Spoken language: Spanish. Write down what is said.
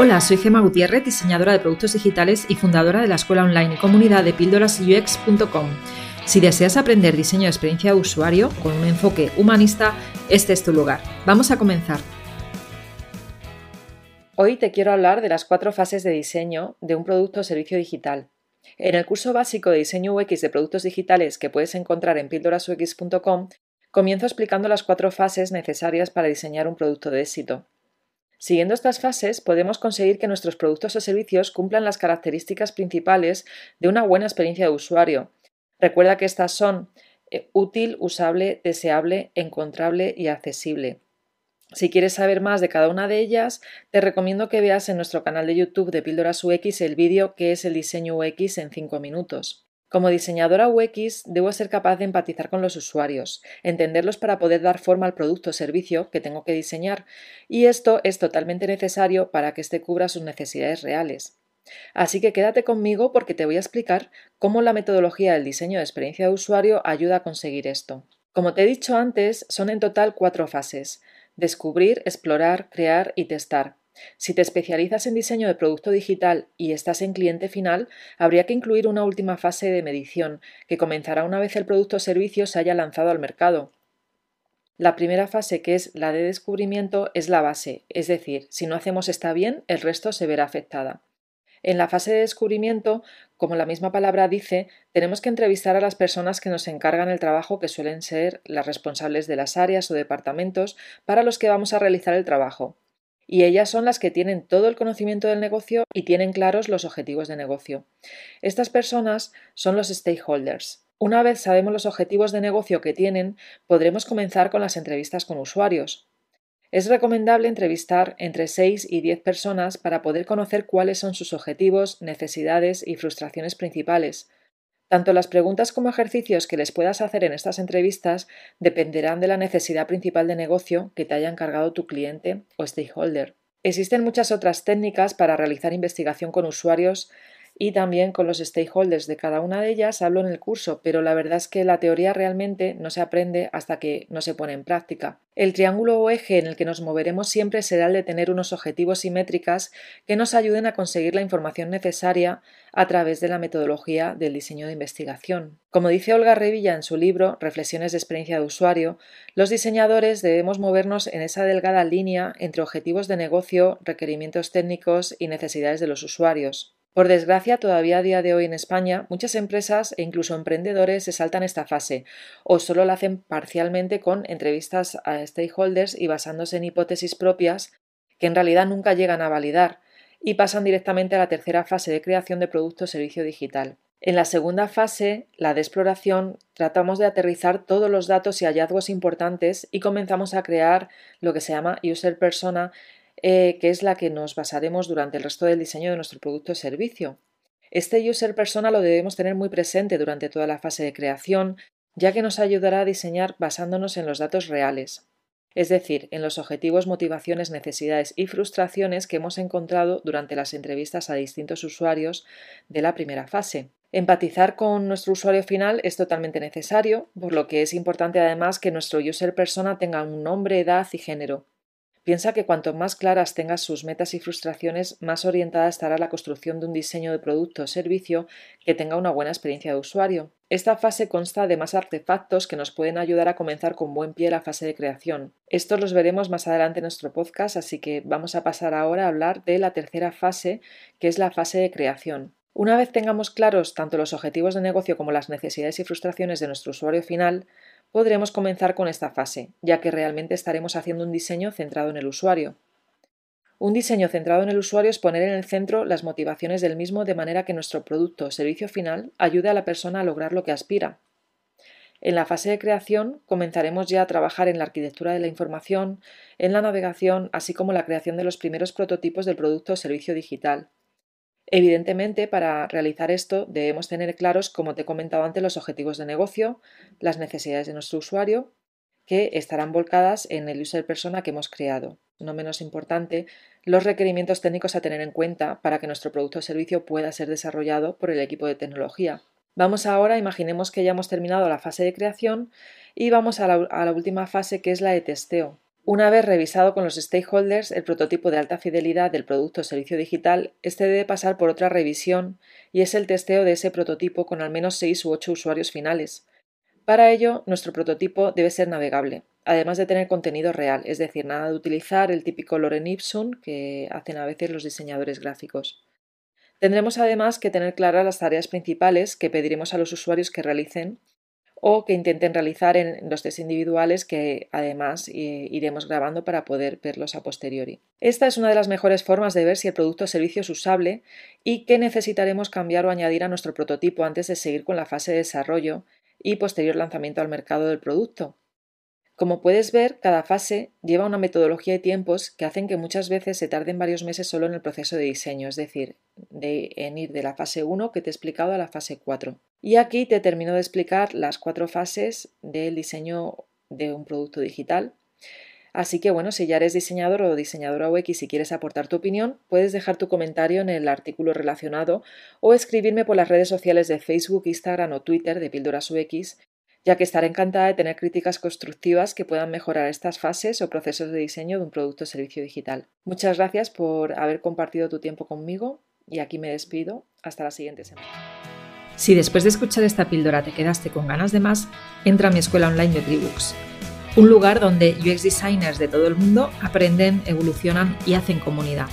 Hola, soy Gema Gutiérrez, diseñadora de productos digitales y fundadora de la escuela online y comunidad de píldorasux.com. Si deseas aprender diseño de experiencia de usuario con un enfoque humanista, este es tu lugar. Vamos a comenzar. Hoy te quiero hablar de las cuatro fases de diseño de un producto o servicio digital. En el curso básico de diseño UX de productos digitales que puedes encontrar en píldorasux.com, comienzo explicando las cuatro fases necesarias para diseñar un producto de éxito. Siguiendo estas fases, podemos conseguir que nuestros productos o servicios cumplan las características principales de una buena experiencia de usuario. Recuerda que estas son eh, útil, usable, deseable, encontrable y accesible. Si quieres saber más de cada una de ellas, te recomiendo que veas en nuestro canal de YouTube de Píldoras UX el vídeo que es el diseño UX en 5 minutos. Como diseñadora UX, debo ser capaz de empatizar con los usuarios, entenderlos para poder dar forma al producto o servicio que tengo que diseñar, y esto es totalmente necesario para que éste cubra sus necesidades reales. Así que quédate conmigo porque te voy a explicar cómo la metodología del diseño de experiencia de usuario ayuda a conseguir esto. Como te he dicho antes, son en total cuatro fases descubrir, explorar, crear y testar. Si te especializas en diseño de producto digital y estás en cliente final, habría que incluir una última fase de medición, que comenzará una vez el producto o servicio se haya lanzado al mercado. La primera fase, que es la de descubrimiento, es la base, es decir, si no hacemos esta bien, el resto se verá afectada. En la fase de descubrimiento, como la misma palabra dice, tenemos que entrevistar a las personas que nos encargan el trabajo, que suelen ser las responsables de las áreas o departamentos para los que vamos a realizar el trabajo y ellas son las que tienen todo el conocimiento del negocio y tienen claros los objetivos de negocio. Estas personas son los stakeholders. Una vez sabemos los objetivos de negocio que tienen, podremos comenzar con las entrevistas con usuarios. Es recomendable entrevistar entre 6 y 10 personas para poder conocer cuáles son sus objetivos, necesidades y frustraciones principales, tanto las preguntas como ejercicios que les puedas hacer en estas entrevistas dependerán de la necesidad principal de negocio que te haya encargado tu cliente o stakeholder. Existen muchas otras técnicas para realizar investigación con usuarios y también con los stakeholders de cada una de ellas hablo en el curso, pero la verdad es que la teoría realmente no se aprende hasta que no se pone en práctica. El triángulo o eje en el que nos moveremos siempre será el de tener unos objetivos y métricas que nos ayuden a conseguir la información necesaria a través de la metodología del diseño de investigación. Como dice Olga Revilla en su libro Reflexiones de experiencia de usuario, los diseñadores debemos movernos en esa delgada línea entre objetivos de negocio, requerimientos técnicos y necesidades de los usuarios. Por desgracia, todavía a día de hoy en España, muchas empresas e incluso emprendedores se saltan esta fase o solo la hacen parcialmente con entrevistas a stakeholders y basándose en hipótesis propias que en realidad nunca llegan a validar y pasan directamente a la tercera fase de creación de producto o servicio digital. En la segunda fase, la de exploración, tratamos de aterrizar todos los datos y hallazgos importantes y comenzamos a crear lo que se llama user persona eh, que es la que nos basaremos durante el resto del diseño de nuestro producto o servicio. Este user persona lo debemos tener muy presente durante toda la fase de creación, ya que nos ayudará a diseñar basándonos en los datos reales, es decir, en los objetivos, motivaciones, necesidades y frustraciones que hemos encontrado durante las entrevistas a distintos usuarios de la primera fase. Empatizar con nuestro usuario final es totalmente necesario, por lo que es importante además que nuestro user persona tenga un nombre, edad y género. Piensa que cuanto más claras tengas sus metas y frustraciones, más orientada estará la construcción de un diseño de producto o servicio que tenga una buena experiencia de usuario. Esta fase consta de más artefactos que nos pueden ayudar a comenzar con buen pie la fase de creación. Estos los veremos más adelante en nuestro podcast, así que vamos a pasar ahora a hablar de la tercera fase, que es la fase de creación. Una vez tengamos claros tanto los objetivos de negocio como las necesidades y frustraciones de nuestro usuario final, podremos comenzar con esta fase, ya que realmente estaremos haciendo un diseño centrado en el usuario. Un diseño centrado en el usuario es poner en el centro las motivaciones del mismo de manera que nuestro producto o servicio final ayude a la persona a lograr lo que aspira. En la fase de creación comenzaremos ya a trabajar en la arquitectura de la información, en la navegación, así como la creación de los primeros prototipos del producto o servicio digital. Evidentemente, para realizar esto debemos tener claros, como te he comentado antes, los objetivos de negocio, las necesidades de nuestro usuario, que estarán volcadas en el user persona que hemos creado. No menos importante, los requerimientos técnicos a tener en cuenta para que nuestro producto o servicio pueda ser desarrollado por el equipo de tecnología. Vamos ahora, imaginemos que ya hemos terminado la fase de creación y vamos a la, a la última fase que es la de testeo. Una vez revisado con los stakeholders el prototipo de alta fidelidad del producto o servicio digital, este debe pasar por otra revisión y es el testeo de ese prototipo con al menos 6 u 8 usuarios finales. Para ello, nuestro prototipo debe ser navegable, además de tener contenido real, es decir, nada de utilizar el típico lorem ipsum que hacen a veces los diseñadores gráficos. Tendremos además que tener claras las tareas principales que pediremos a los usuarios que realicen o que intenten realizar en los test individuales que además iremos grabando para poder verlos a posteriori. Esta es una de las mejores formas de ver si el producto o servicio es usable y qué necesitaremos cambiar o añadir a nuestro prototipo antes de seguir con la fase de desarrollo y posterior lanzamiento al mercado del producto. Como puedes ver, cada fase lleva una metodología de tiempos que hacen que muchas veces se tarden varios meses solo en el proceso de diseño, es decir, de, en ir de la fase 1 que te he explicado a la fase 4. Y aquí te termino de explicar las cuatro fases del diseño de un producto digital. Así que bueno, si ya eres diseñador o diseñadora UX y quieres aportar tu opinión, puedes dejar tu comentario en el artículo relacionado o escribirme por las redes sociales de Facebook, Instagram o Twitter de Píldoras UX ya que estaré encantada de tener críticas constructivas que puedan mejorar estas fases o procesos de diseño de un producto o servicio digital. Muchas gracias por haber compartido tu tiempo conmigo y aquí me despido. Hasta la siguiente semana. Si después de escuchar esta píldora te quedaste con ganas de más, entra a mi escuela online de Tribooks, un lugar donde UX designers de todo el mundo aprenden, evolucionan y hacen comunidad